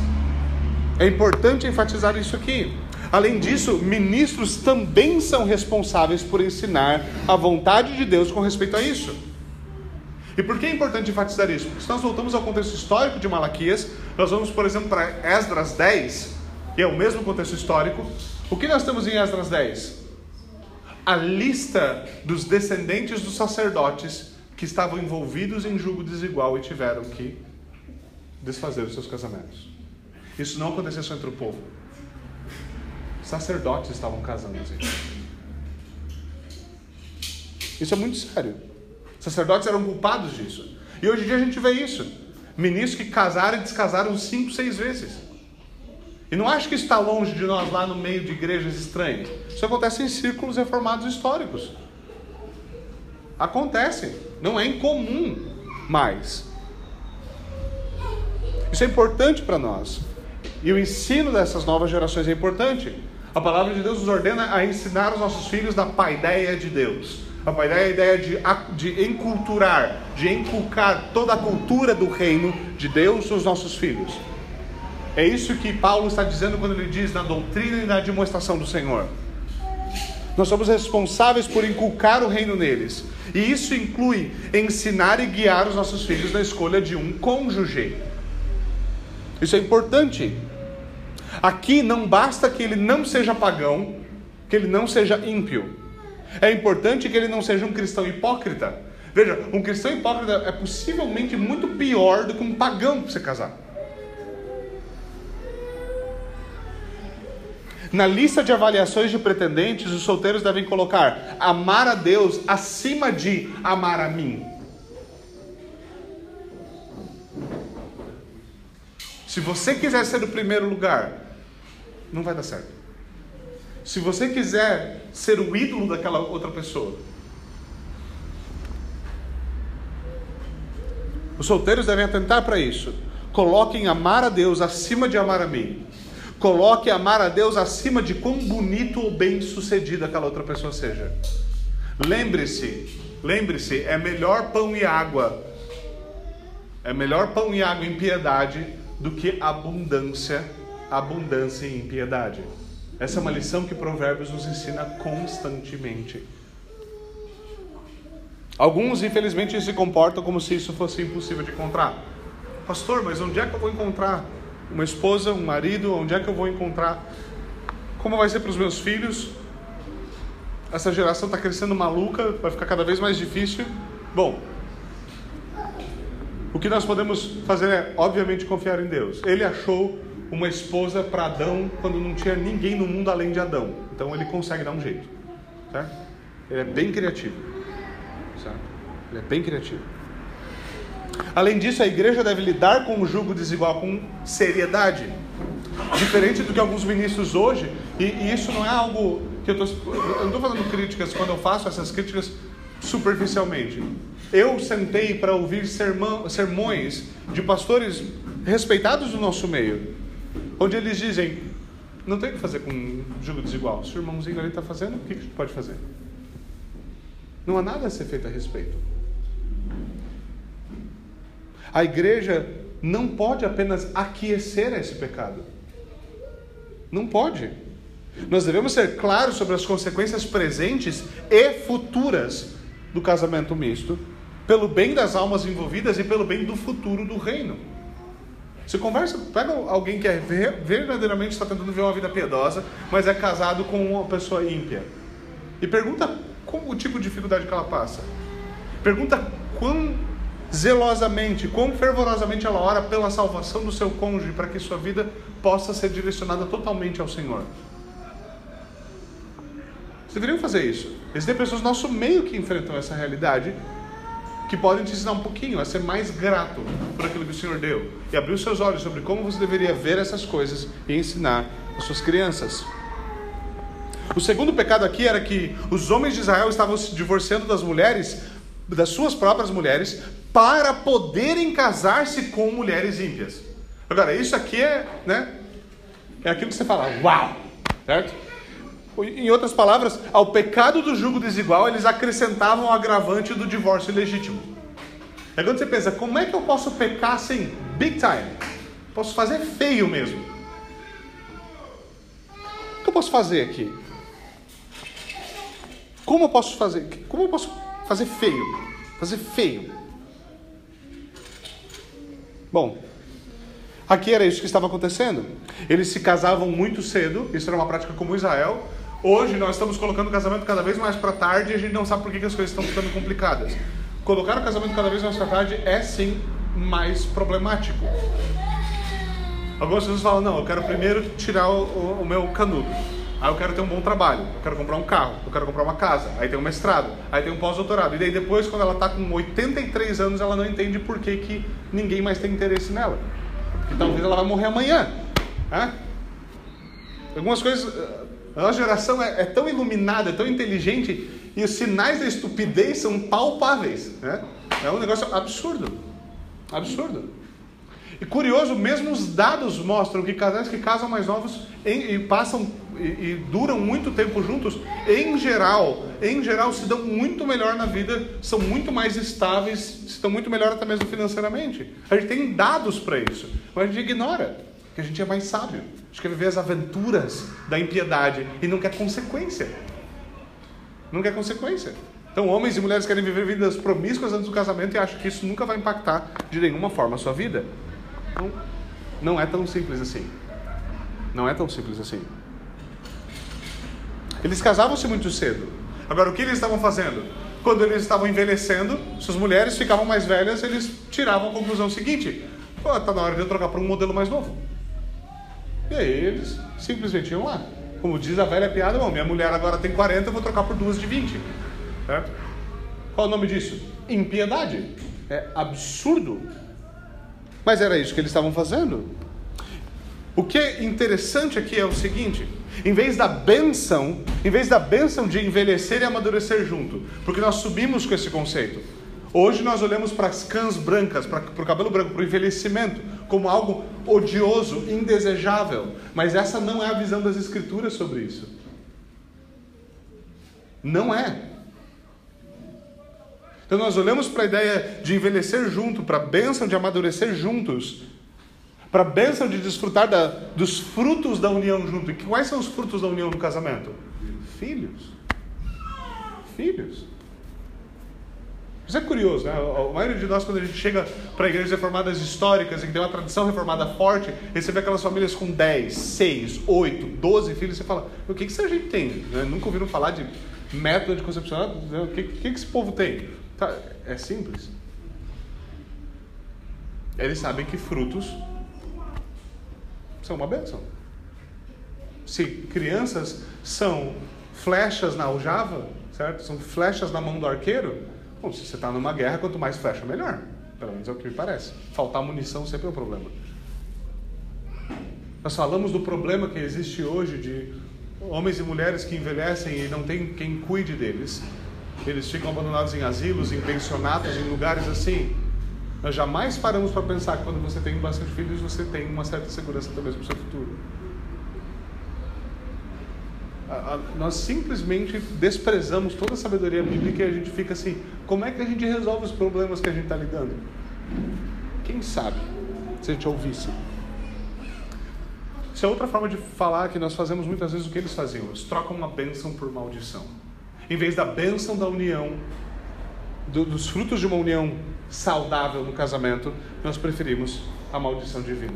É importante enfatizar isso aqui. Além disso, ministros também são responsáveis por ensinar a vontade de Deus com respeito a isso. E por que é importante enfatizar isso? Porque se nós voltamos ao contexto histórico de Malaquias, nós vamos, por exemplo, para Esdras 10, que é o mesmo contexto histórico. O que nós temos em Esdras 10? A lista dos descendentes dos sacerdotes que estavam envolvidos em julgo desigual e tiveram que desfazer os seus casamentos. Isso não aconteceu só entre o povo. Sacerdotes estavam casando. Isso é muito sério. Sacerdotes eram culpados disso. E hoje em dia a gente vê isso. Ministros que casaram e descasaram cinco, seis vezes. E não acho que isso está longe de nós lá no meio de igrejas estranhas. Isso acontece em círculos reformados históricos. Acontece. Não é incomum mais. Isso é importante para nós. E o ensino dessas novas gerações é importante. A palavra de Deus nos ordena a ensinar os nossos filhos da paideia de Deus. A paideia é a ideia de, de enculturar, de inculcar toda a cultura do reino de Deus nos nossos filhos. É isso que Paulo está dizendo quando ele diz na doutrina e na demonstração do Senhor. Nós somos responsáveis por inculcar o reino neles. E isso inclui ensinar e guiar os nossos filhos na escolha de um cônjuge. Isso é importante. Aqui não basta que ele não seja pagão, que ele não seja ímpio. É importante que ele não seja um cristão hipócrita. Veja, um cristão hipócrita é possivelmente muito pior do que um pagão para você casar. Na lista de avaliações de pretendentes, os solteiros devem colocar amar a Deus acima de amar a mim. Se você quiser ser o primeiro lugar, não vai dar certo se você quiser ser o ídolo daquela outra pessoa. Os solteiros devem atentar para isso. Coloquem amar a Deus acima de amar a mim. Coloque amar a Deus acima de quão bonito ou bem sucedido aquela outra pessoa seja. Lembre-se, lembre-se, é melhor pão e água. É melhor pão e água em piedade do que abundância, abundância em impiedade. Essa é uma lição que Provérbios nos ensina constantemente. Alguns, infelizmente, se comportam como se isso fosse impossível de encontrar. Pastor, mas onde é que eu vou encontrar uma esposa, um marido? Onde é que eu vou encontrar? Como vai ser para os meus filhos? Essa geração está crescendo maluca, vai ficar cada vez mais difícil. Bom, o que nós podemos fazer é, obviamente, confiar em Deus. Ele achou uma esposa para Adão quando não tinha ninguém no mundo além de Adão. Então ele consegue dar um jeito, certo? Ele é bem criativo, certo? Ele é bem criativo. Além disso, a igreja deve lidar com o jugo desigual com seriedade. Diferente do que alguns ministros hoje, e, e isso não é algo que eu estou. Eu não estou fazendo críticas quando eu faço essas críticas superficialmente. Eu sentei para ouvir sermão, sermões de pastores respeitados do nosso meio, onde eles dizem: não tem o que fazer com jugo desigual. Se o irmãozinho ali está fazendo, o que, gente pode fazer? Não há nada a ser feito a respeito. A igreja não pode apenas aquecer esse pecado. Não pode. Nós devemos ser claros sobre as consequências presentes e futuras do casamento misto, pelo bem das almas envolvidas e pelo bem do futuro do reino. Você conversa, pega alguém que é verdadeiramente está tentando viver uma vida piedosa, mas é casado com uma pessoa ímpia. E pergunta qual o tipo de dificuldade que ela passa. Pergunta quão zelosamente, quão fervorosamente ela ora pela salvação do seu cônjuge para que sua vida possa ser direcionada totalmente ao Senhor. Vocês deveriam fazer isso. Existem pessoas no nosso meio que enfrentam essa realidade que podem te ensinar um pouquinho a ser mais grato por aquilo que o Senhor deu e abrir os seus olhos sobre como você deveria ver essas coisas e ensinar as suas crianças. O segundo pecado aqui era que os homens de Israel estavam se divorciando das mulheres, das suas próprias mulheres, para poderem casar-se com mulheres ímpias. Agora, isso aqui é, né? É aquilo que você fala, uau, certo? Em outras palavras, ao pecado do jugo desigual, eles acrescentavam o agravante do divórcio ilegítimo. É quando você pensa, como é que eu posso pecar assim, big time? Posso fazer feio mesmo. O que eu posso fazer aqui? Como eu posso fazer? Como eu posso fazer feio? Fazer feio. Bom, aqui era isso que estava acontecendo. Eles se casavam muito cedo, isso era uma prática em Israel. Hoje nós estamos colocando o casamento cada vez mais para tarde e a gente não sabe por que, as coisas estão ficando complicadas. Colocar o casamento cada vez mais para tarde é sim mais problemático. Algumas pessoas falam: não, eu quero primeiro tirar o, o meu canudo. Aí eu quero ter um bom trabalho, eu quero comprar um carro, eu quero comprar uma casa, aí tem um mestrado, aí tem um pós-doutorado. E daí depois, quando ela está com 83 anos, ela não entende por que, que ninguém mais tem interesse nela. Porque talvez ela vai morrer amanhã. Né? Algumas coisas. A nossa geração é, é, tão iluminada, é tão inteligente, e os sinais da estupidez são palpáveis. Né? É um negócio absurdo. Absurdo. E curioso, mesmo os dados mostram que casais que casam mais novos em, e passam e, e, duram muito tempo juntos, em geral, em geral se dão muito melhor na vida, são muito mais estáveis, estão muito melhor até mesmo financeiramente. A gente tem dados para isso, mas a gente ignora, que a gente é mais sábio. A gente quer viver as aventuras da impiedade e não quer consequência. Não quer consequência. Então, homens e mulheres querem viver vidas promíscuas antes do casamento e acham que isso nunca vai impactar de nenhuma forma a sua vida. Não, não é tão simples assim. Não é tão simples assim. Eles casavam-se muito cedo. Agora, o que eles estavam fazendo? Quando eles estavam envelhecendo, suas mulheres ficavam mais velhas, eles tiravam a conclusão seguinte: está na hora de eu trocar para um modelo mais novo. E aí eles simplesmente iam lá. Como diz a velha piada, minha mulher agora tem 40, eu vou trocar por duas de 20. Certo? Qual o nome disso? Impiedade. É absurdo. Mas era isso que eles estavam fazendo. O que é interessante aqui é o seguinte: em vez da benção, em vez da benção de envelhecer e amadurecer junto, porque nós subimos com esse conceito. Hoje nós olhamos para as cãs brancas, para, para o cabelo branco, para o envelhecimento, como algo odioso, indesejável. Mas essa não é a visão das Escrituras sobre isso. Não é. Então nós olhamos para a ideia de envelhecer junto, para a bênção de amadurecer juntos, para a bênção de desfrutar da, dos frutos da união junto. E quais são os frutos da união no casamento? Filhos. Filhos. Isso é curioso, né? A maioria de nós, quando a gente chega para igrejas reformadas históricas, em que tem uma tradição reformada forte, recebe aquelas famílias com 10, 6, 8, 12 filhos, você fala, o que, que essa gente tem? Né? Nunca ouviram falar de método de concepção? O que, que, que esse povo tem? Tá, é simples. Eles sabem que frutos são uma bênção. Se crianças são flechas na aljava, certo? São flechas na mão do arqueiro, Bom, se você está numa guerra, quanto mais flecha, melhor. Pelo menos é o que me parece. Faltar munição sempre é um problema. Nós falamos do problema que existe hoje de homens e mulheres que envelhecem e não tem quem cuide deles. Eles ficam abandonados em asilos, em pensionatos, em lugares assim. Nós jamais paramos para pensar que quando você tem bastante filhos, você tem uma certa segurança também para o seu futuro a, a, nós simplesmente desprezamos toda a sabedoria bíblica e a gente fica assim: como é que a gente resolve os problemas que a gente está lidando? Quem sabe se a gente ouvisse? isso é outra forma de falar que nós fazemos muitas vezes o que eles faziam. Eles trocam uma bênção por maldição. Em vez da bênção da união, do, dos frutos de uma união saudável no casamento, nós preferimos a maldição divina.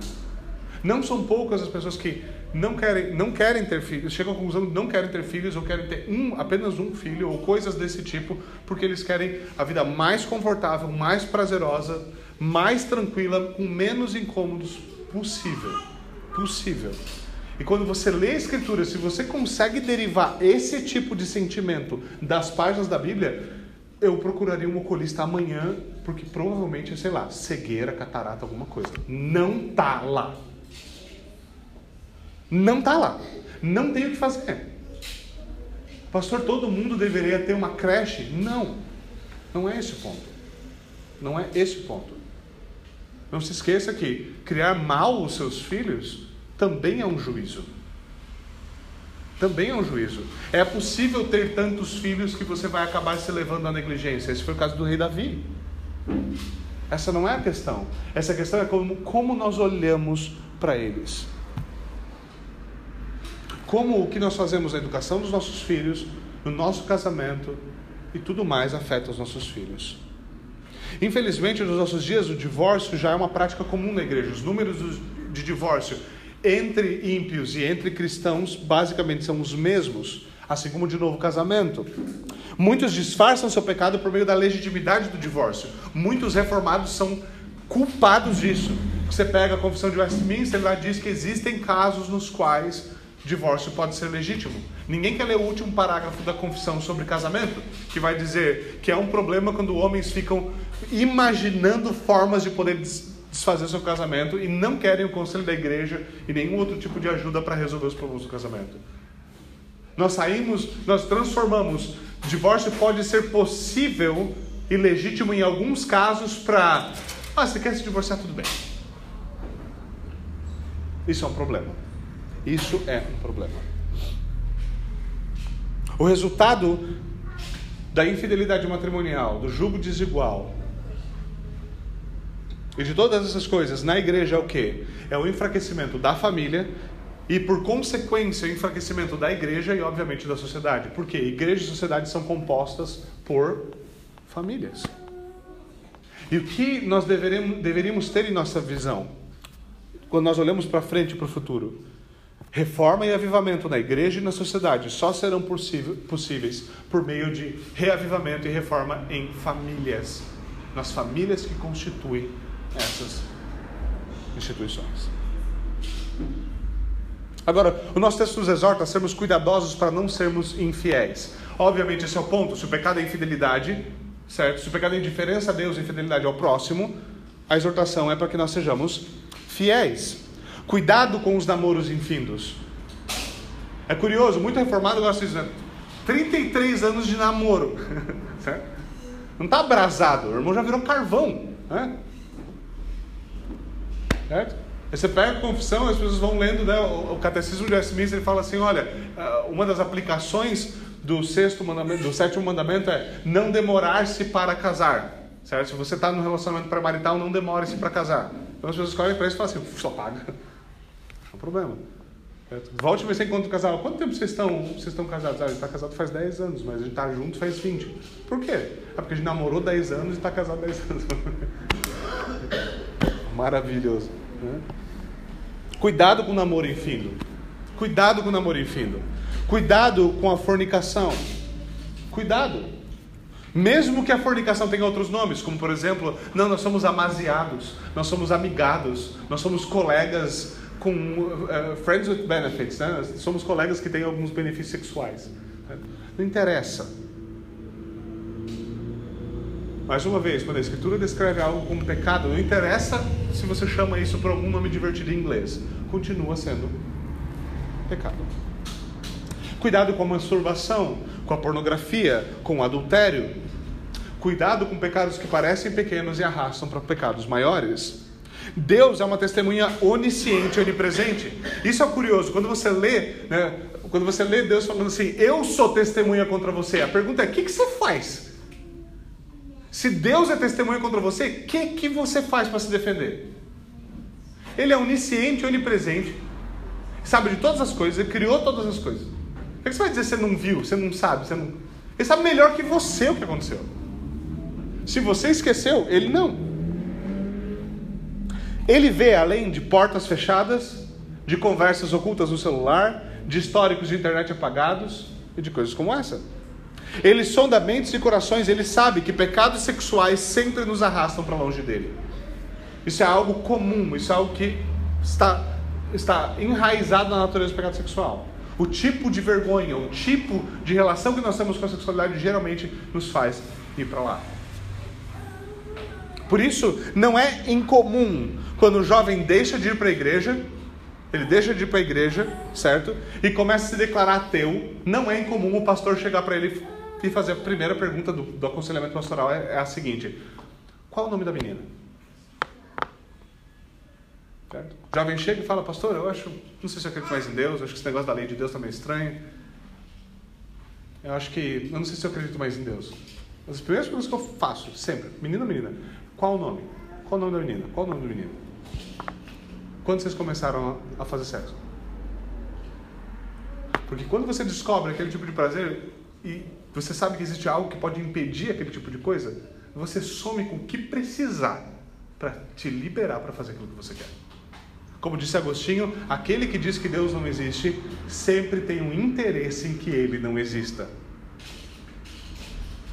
Não são poucas as pessoas que não querem, não querem ter filhos, chegam à conclusão de não querem ter filhos ou querem ter um, apenas um filho ou coisas desse tipo, porque eles querem a vida mais confortável, mais prazerosa, mais tranquila, com menos incômodos possível. Possível. E quando você lê a Escritura, se você consegue derivar esse tipo de sentimento das páginas da Bíblia, eu procuraria um oculista amanhã, porque provavelmente, sei lá, cegueira, catarata, alguma coisa. Não tá lá. Não está lá. Não tem o que fazer. Pastor, todo mundo deveria ter uma creche? Não. Não é esse o ponto. Não é esse o ponto. Não se esqueça que criar mal os seus filhos também é um juízo. Também é um juízo. É possível ter tantos filhos que você vai acabar se levando à negligência. Esse foi o caso do rei Davi. Essa não é a questão. Essa questão é como, como nós olhamos para eles como o que nós fazemos na educação dos nossos filhos, no nosso casamento e tudo mais afeta os nossos filhos. Infelizmente, nos nossos dias, o divórcio já é uma prática comum na igreja. Os números de divórcio entre ímpios e entre cristãos basicamente são os mesmos, assim como de novo casamento. Muitos disfarçam seu pecado por meio da legitimidade do divórcio. Muitos reformados são culpados disso. Você pega a confissão de Westminster, ela diz que existem casos nos quais divórcio pode ser legítimo. Ninguém quer ler o último parágrafo da confissão sobre casamento, que vai dizer que é um problema quando homens ficam imaginando formas de poder desfazer seu casamento e não querem o conselho da igreja e nenhum outro tipo de ajuda para resolver os problemas do casamento. Nós saímos, nós transformamos. Divórcio pode ser possível e legítimo em alguns casos para. Ah, você quer se divorciar? Tudo bem. Isso é um problema. Isso é um problema. O resultado da infidelidade matrimonial, do jugo desigual e de todas essas coisas na igreja é o que? É o enfraquecimento da família e, por consequência, o enfraquecimento da igreja e, obviamente, da sociedade. Porque igreja e sociedade são compostas por famílias. E o que nós deveríamos, deveríamos ter em nossa visão, quando nós olhamos para frente e para o futuro? Reforma e avivamento na igreja e na sociedade só serão possíveis por meio de reavivamento e reforma em famílias, nas famílias que constituem essas instituições. Agora, o nosso texto nos exorta a sermos cuidadosos para não sermos infiéis. Obviamente, esse é o ponto. Se o pecado é infidelidade, certo? Se o pecado é indiferença a Deus infidelidade ao próximo, a exortação é para que nós sejamos fiéis. Cuidado com os namoros infindos. É curioso, muito reformado gosta disso, né? 33 anos de namoro. (laughs) certo? Não está abrasado, o irmão já virou carvão. Né? Certo? Aí você pega a confissão, as pessoas vão lendo né, o, catecismo de Westminster ele fala assim: olha, ah, uma das aplicações do sexto mandamento, do sétimo mandamento é não demorar-se para casar. Certo? Se você está no relacionamento pré-marital, não demore-se para casar. Então as pessoas escolhem para isso e falam assim: só paga (laughs) é um problema. Volte e você encontra o casal. Quanto tempo vocês estão, vocês estão casados? Ah, a gente está casado faz 10 anos, mas a gente está junto faz 20. Por quê? É porque a gente namorou 10 anos e está casado 10 anos. (laughs) Maravilhoso. Né? Cuidado com o namoro infindo. Cuidado com o namoro infindo. Cuidado com a fornicação. Cuidado. Mesmo que a fornicação tenha outros nomes, como por exemplo, não, nós somos amaziados, nós somos amigados, nós somos colegas com uh, friends with benefits, né? somos colegas que têm alguns benefícios sexuais. Não interessa. Mais uma vez, quando a Escritura descreve algo como pecado, não interessa se você chama isso por algum nome divertido em inglês, continua sendo pecado. Cuidado com a masturbação, com a pornografia, com o adultério. Cuidado com pecados que parecem pequenos e arrastam para pecados maiores. Deus é uma testemunha onisciente, onipresente. Isso é curioso. Quando você lê, né, quando você lê Deus falando assim, eu sou testemunha contra você, a pergunta é: o que, que você faz? Se Deus é testemunha contra você, o que, que você faz para se defender? Ele é onisciente, onipresente. sabe de todas as coisas, ele criou todas as coisas. Por que você vai dizer você não viu, você não sabe, você não. Ele sabe melhor que você o que aconteceu. Se você esqueceu, ele não. Ele vê além de portas fechadas, de conversas ocultas no celular, de históricos de internet apagados e de coisas como essa. Ele sonda mentes e corações, ele sabe que pecados sexuais sempre nos arrastam para longe dele. Isso é algo comum, isso é algo que está, está enraizado na natureza do pecado sexual. O tipo de vergonha, o tipo de relação que nós temos com a sexualidade geralmente nos faz ir para lá. Por isso, não é incomum quando o jovem deixa de ir para a igreja, ele deixa de ir para a igreja, certo? E começa a se declarar ateu. Não é incomum o pastor chegar para ele e fazer a primeira pergunta do, do aconselhamento pastoral é, é a seguinte: Qual o nome da menina? Certo? O jovem chega e fala, pastor, eu acho, não sei se eu acredito mais em Deus, acho que esse negócio da lei de Deus está meio estranho. Eu acho que, eu não sei se eu acredito mais em Deus. As primeiras perguntas que eu faço, sempre, menino ou menina, qual o nome? Qual o nome da menina? Qual o nome do menino? Quando vocês começaram a fazer sexo? Porque quando você descobre aquele tipo de prazer e você sabe que existe algo que pode impedir aquele tipo de coisa, você some com o que precisar para te liberar para fazer aquilo que você quer. Como disse Agostinho, aquele que diz que Deus não existe sempre tem um interesse em que ele não exista.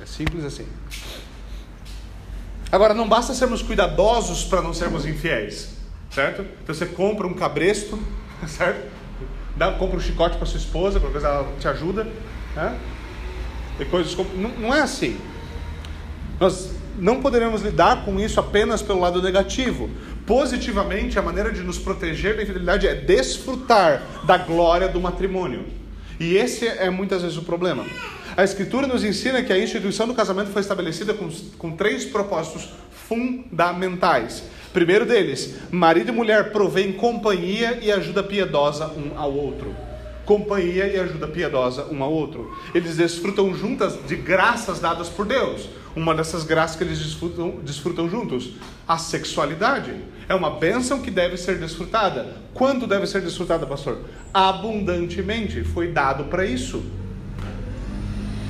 É simples assim. Agora, não basta sermos cuidadosos para não sermos infiéis, certo? Então você compra um cabresto, (laughs) certo? Dá, compra um chicote para sua esposa, porque ela te ajuda, né? E coisas como... não, não é assim. Nós não poderemos lidar com isso apenas pelo lado negativo. Positivamente, a maneira de nos proteger da infidelidade é desfrutar da glória do matrimônio. E esse é muitas vezes o problema. A Escritura nos ensina que a instituição do casamento foi estabelecida com, com três propósitos fundamentais. Primeiro deles, marido e mulher provém companhia e ajuda piedosa um ao outro. Companhia e ajuda piedosa um ao outro. Eles desfrutam juntas de graças dadas por Deus uma dessas graças que eles desfrutam, desfrutam juntos? A sexualidade. É uma bênção que deve ser desfrutada. Quanto deve ser desfrutada, pastor? Abundantemente. Foi dado para isso.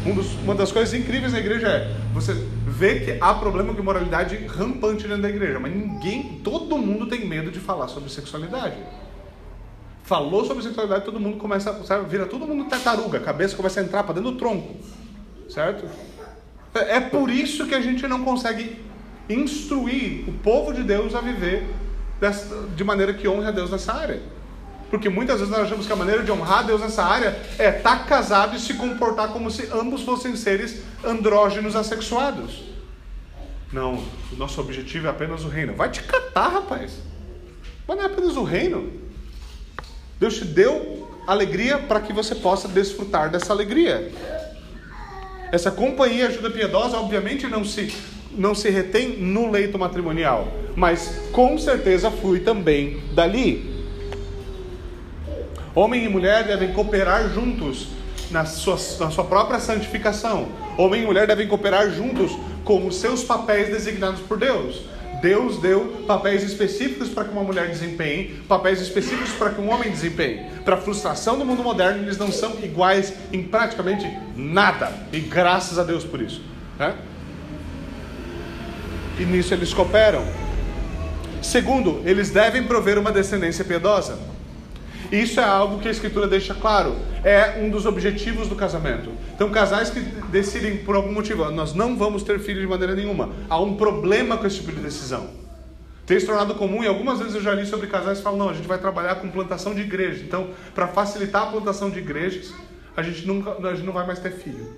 Um dos, uma das coisas incríveis na igreja é você vê que há problema com moralidade rampante dentro da igreja, mas ninguém, todo mundo tem medo de falar sobre sexualidade. Falou sobre sexualidade, todo mundo começa, sabe, vira todo mundo tartaruga, a cabeça começa a entrar para dentro do tronco, certo? É por isso que a gente não consegue instruir o povo de Deus a viver de maneira que honre a Deus nessa área. Porque muitas vezes nós achamos que a maneira de honrar a Deus nessa área é estar casado e se comportar como se ambos fossem seres andrógenos assexuados. Não, o nosso objetivo é apenas o reino. Vai te catar, rapaz. Mas não é apenas o reino. Deus te deu alegria para que você possa desfrutar dessa alegria. Essa companhia ajuda piedosa, obviamente, não se, não se retém no leito matrimonial, mas com certeza flui também dali. Homem e mulher devem cooperar juntos na sua, na sua própria santificação. Homem e mulher devem cooperar juntos com os seus papéis designados por Deus. Deus deu papéis específicos para que uma mulher desempenhe, papéis específicos para que um homem desempenhe. Para a frustração do mundo moderno, eles não são iguais em praticamente nada. E graças a Deus por isso. Né? E nisso eles cooperam. Segundo, eles devem prover uma descendência piedosa. Isso é algo que a Escritura deixa claro. É um dos objetivos do casamento. Então, casais que decidem por algum motivo, nós não vamos ter filho de maneira nenhuma. Há um problema com esse tipo de decisão. Tem se tornado comum, e algumas vezes eu já li sobre casais que falam: não, a gente vai trabalhar com plantação de igrejas. Então, para facilitar a plantação de igrejas, a gente, nunca, a gente não vai mais ter filho.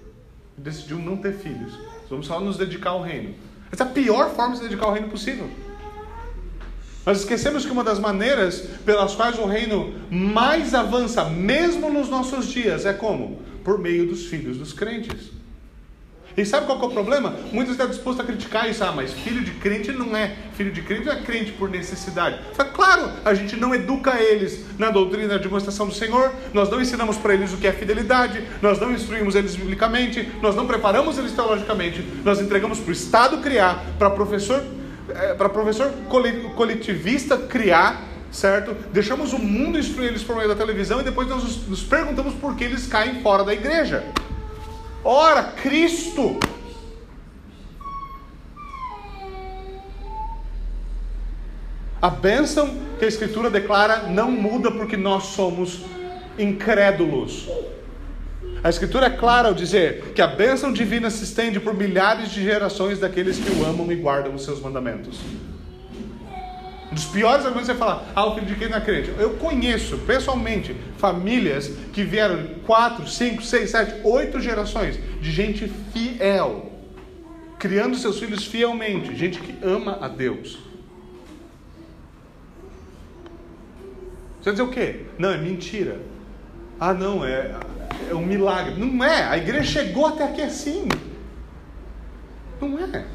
Decidiu não ter filhos. Vamos só nos dedicar ao reino. Essa é a pior forma de se dedicar ao reino possível. Nós esquecemos que uma das maneiras pelas quais o reino mais avança, mesmo nos nossos dias, é como? Por meio dos filhos dos crentes. E sabe qual é o problema? Muitos estão dispostos a criticar isso. Ah, mas filho de crente não é. Filho de crente é crente por necessidade. claro, a gente não educa eles na doutrina de demonstração do Senhor, nós não ensinamos para eles o que é fidelidade, nós não instruímos eles biblicamente, nós não preparamos eles teologicamente, nós entregamos para o Estado criar, para professor é, para professor coletivista criar, certo? Deixamos o mundo instruir eles por meio da televisão e depois nós nos perguntamos por que eles caem fora da igreja. Ora, Cristo! A bênção que a Escritura declara não muda porque nós somos incrédulos. A Escritura é clara ao dizer que a bênção divina se estende por milhares de gerações daqueles que o amam e guardam os seus mandamentos. Um dos piores argumentos é falar, ah, o filho de é crente. Eu conheço pessoalmente famílias que vieram quatro, cinco, seis, sete, oito gerações de gente fiel, criando seus filhos fielmente, gente que ama a Deus. Você vai dizer o quê? Não, é mentira. Ah, não, é, é um milagre. Não é. A igreja chegou até aqui assim. Não é.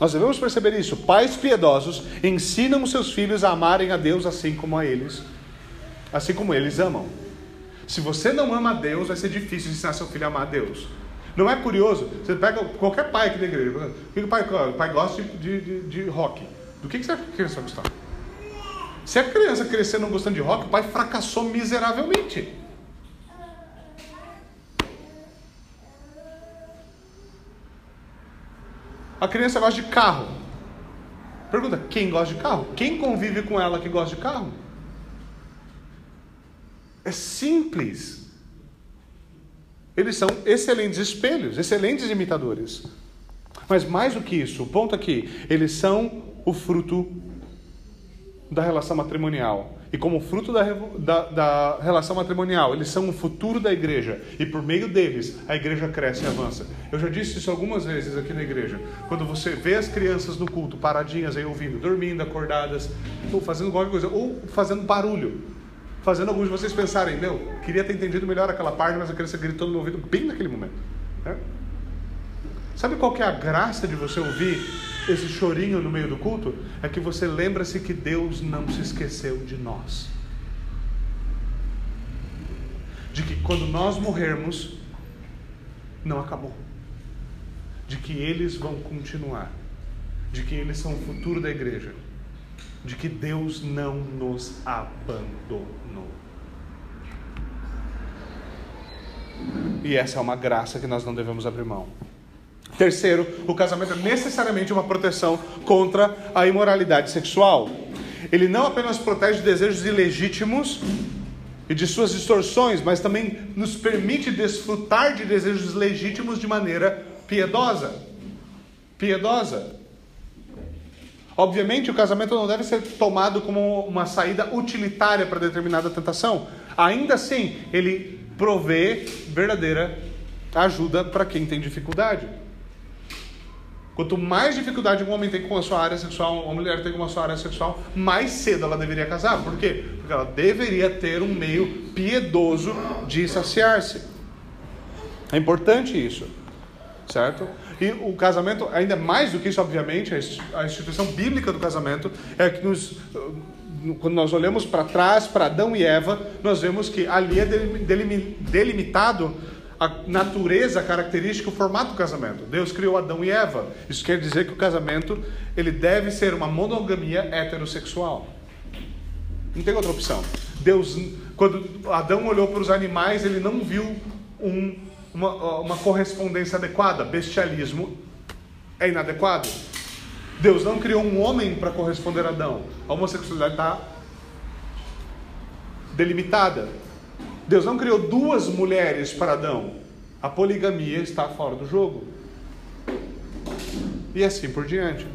Nós devemos perceber isso. Pais piedosos ensinam os seus filhos a amarem a Deus assim como a eles, assim como eles amam. Se você não ama a Deus, vai ser difícil ensinar seu filho a amar a Deus. Não é curioso? Você pega qualquer pai aqui da igreja. O pai, o pai gosta de, de, de rock? Do que, que você acha que a criança vai gostar? Se a criança crescer não gostando de rock, o pai fracassou miseravelmente. A criança gosta de carro. Pergunta: quem gosta de carro? Quem convive com ela que gosta de carro? É simples. Eles são excelentes espelhos, excelentes imitadores. Mas mais do que isso, o ponto aqui, eles são o fruto da relação matrimonial. E como fruto da, da, da, relação matrimonial, eles são o futuro da igreja. E por meio deles, a igreja cresce e avança. Eu já disse isso algumas vezes aqui na igreja. Quando você vê as crianças no culto, paradinhas aí ouvindo, dormindo, acordadas, ou fazendo qualquer coisa, ou fazendo barulho. Fazendo alguns de vocês pensarem, meu, queria ter entendido melhor aquela parte, mas a criança gritou no meu ouvido bem naquele momento. Né? Sabe qual que é a graça de você ouvir esse chorinho no meio do culto? É que você lembra-se que Deus não se esqueceu de nós. De que quando nós morrermos, não acabou. De que eles vão continuar. De que eles são o futuro da igreja. De que Deus não nos abandonou. E essa é uma graça que nós não devemos abrir mão. Terceiro, o casamento é necessariamente uma proteção contra a imoralidade sexual. Ele não apenas protege desejos ilegítimos e de suas distorções, mas também nos permite desfrutar de desejos legítimos de maneira piedosa. Piedosa. Obviamente, o casamento não deve ser tomado como uma saída utilitária para determinada tentação. Ainda assim, ele provê verdadeira ajuda para quem tem dificuldade. Quanto mais dificuldade um homem tem com a sua área sexual, uma mulher tem com a sua área sexual, mais cedo ela deveria casar. Por quê? Porque ela deveria ter um meio piedoso de saciar-se. É importante isso, certo? E o casamento, ainda mais do que isso, obviamente, a instituição bíblica do casamento é que nos, quando nós olhamos para trás, para Adão e Eva, nós vemos que ali é delimitado a natureza, característica, o formato do casamento. Deus criou Adão e Eva. Isso quer dizer que o casamento ele deve ser uma monogamia heterossexual. Não tem outra opção. Deus, quando Adão olhou para os animais, ele não viu um, uma, uma correspondência adequada. Bestialismo é inadequado. Deus não criou um homem para corresponder a Adão. A homossexualidade está delimitada. Deus não criou duas mulheres para Adão. A poligamia está fora do jogo. E assim por diante.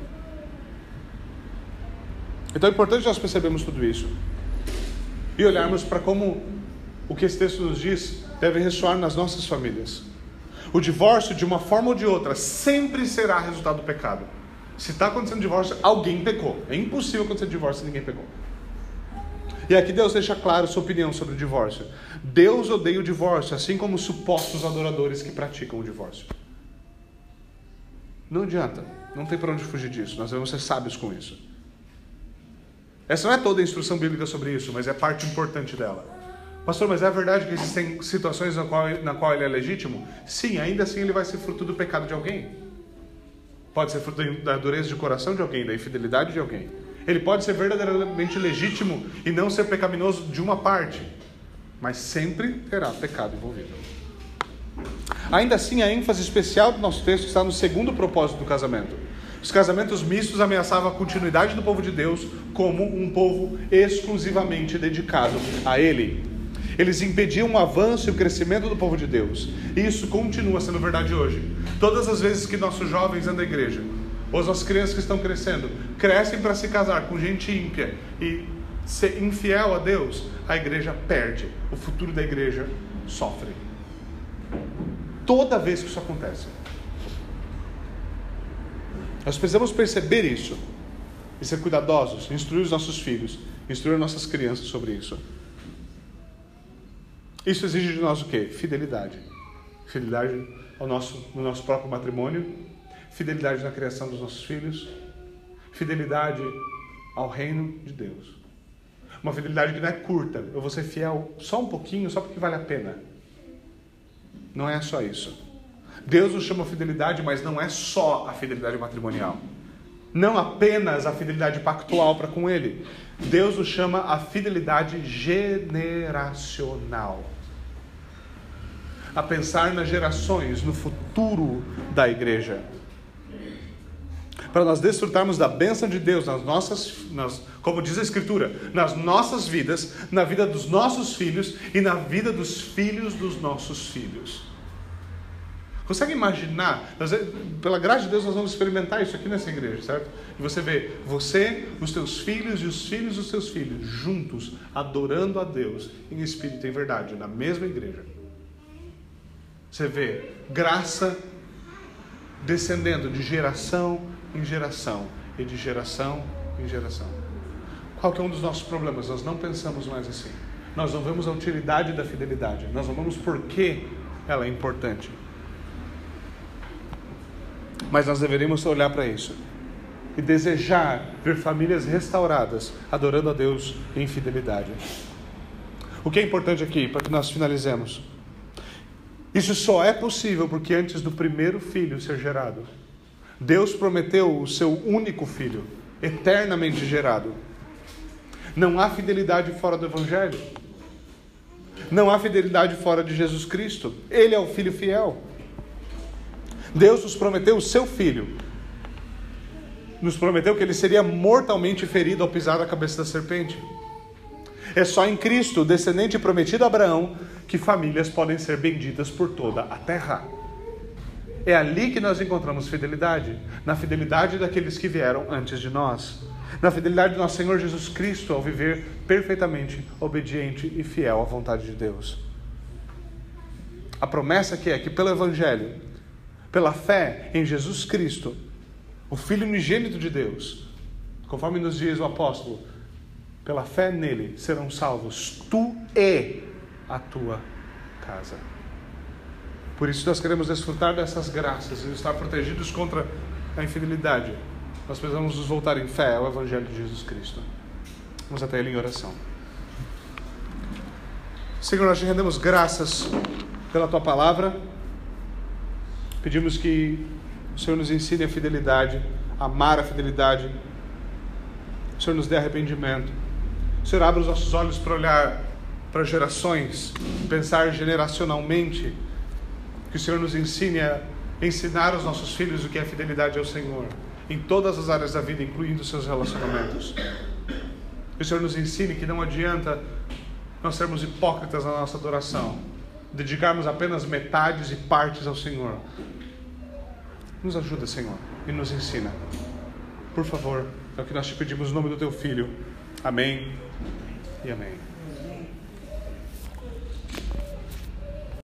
Então é importante nós percebermos tudo isso. E olharmos para como o que esse texto nos diz deve ressoar nas nossas famílias. O divórcio, de uma forma ou de outra, sempre será resultado do pecado. Se está acontecendo divórcio, alguém pecou. É impossível acontecer divórcio se ninguém pecou. E aqui Deus deixa claro sua opinião sobre o divórcio. Deus odeia o divórcio, assim como os supostos adoradores que praticam o divórcio. Não adianta, não tem para onde fugir disso, nós devemos ser sábios com isso. Essa não é toda a instrução bíblica sobre isso, mas é parte importante dela. Pastor, mas é verdade que existem situações na qual, na qual ele é legítimo? Sim, ainda assim ele vai ser fruto do pecado de alguém. Pode ser fruto da dureza de coração de alguém, da infidelidade de alguém. Ele pode ser verdadeiramente legítimo e não ser pecaminoso de uma parte, mas sempre terá pecado envolvido. Ainda assim, a ênfase especial do nosso texto está no segundo propósito do casamento. Os casamentos mistos ameaçavam a continuidade do povo de Deus como um povo exclusivamente dedicado a Ele. Eles impediam o avanço e o crescimento do povo de Deus. E isso continua sendo verdade hoje. Todas as vezes que nossos jovens andam à igreja, ou as crianças que estão crescendo, crescem para se casar com gente ímpia e ser infiel a Deus, a igreja perde. O futuro da igreja sofre. Toda vez que isso acontece. Nós precisamos perceber isso e ser cuidadosos, instruir os nossos filhos, instruir as nossas crianças sobre isso. Isso exige de nós o quê? Fidelidade. Fidelidade ao nosso, no nosso próprio matrimônio, fidelidade na criação dos nossos filhos, fidelidade ao reino de Deus. Uma fidelidade que não é curta, eu vou ser fiel só um pouquinho, só porque vale a pena. Não é só isso. Deus nos chama fidelidade, mas não é só a fidelidade matrimonial. Não apenas a fidelidade pactual para com Ele. Deus nos chama a fidelidade generacional. A pensar nas gerações, no futuro da igreja. Para nós desfrutarmos da bênção de Deus nas nossas, nas, como diz a Escritura, nas nossas vidas, na vida dos nossos filhos e na vida dos filhos dos nossos filhos. Consegue imaginar? Nós, pela graça de Deus, nós vamos experimentar isso aqui nessa igreja, certo? E você vê você, os teus filhos e os filhos dos seus filhos juntos, adorando a Deus em espírito e em verdade, na mesma igreja. Você vê graça descendendo de geração em geração e de geração em geração. Qual que é um dos nossos problemas? Nós não pensamos mais assim. Nós não vemos a utilidade da fidelidade. Nós não vemos por que ela é importante. Mas nós deveríamos olhar para isso e desejar ver famílias restauradas, adorando a Deus em fidelidade. O que é importante aqui, para que nós finalizemos? Isso só é possível porque antes do primeiro filho ser gerado, Deus prometeu o seu único filho, eternamente gerado. Não há fidelidade fora do Evangelho. Não há fidelidade fora de Jesus Cristo. Ele é o filho fiel. Deus nos prometeu o seu filho. Nos prometeu que ele seria mortalmente ferido ao pisar a cabeça da serpente. É só em Cristo, descendente prometido a Abraão, que famílias podem ser benditas por toda a terra. É ali que nós encontramos fidelidade, na fidelidade daqueles que vieram antes de nós, na fidelidade do nosso Senhor Jesus Cristo ao viver perfeitamente obediente e fiel à vontade de Deus. A promessa que é que pelo Evangelho pela fé em Jesus Cristo, o Filho unigênito de Deus, conforme nos diz o apóstolo, pela fé nele serão salvos tu e a tua casa. Por isso nós queremos desfrutar dessas graças e estar protegidos contra a infidelidade. Nós precisamos nos voltar em fé ao Evangelho de Jesus Cristo. Vamos até ele em oração. Senhor, nós te rendemos graças pela tua palavra. Pedimos que o Senhor nos ensine a fidelidade, a amar a fidelidade. O Senhor nos dê arrependimento. O Senhor abra os nossos olhos para olhar para gerações, pensar generacionalmente. Que o Senhor nos ensine a ensinar aos nossos filhos o que é fidelidade ao Senhor, em todas as áreas da vida, incluindo seus relacionamentos. Que o Senhor nos ensine que não adianta nós sermos hipócritas na nossa adoração dedicarmos apenas metades e partes ao Senhor. Nos ajuda, Senhor, e nos ensina. Por favor, é o que nós te pedimos no nome do teu filho. Amém e amém.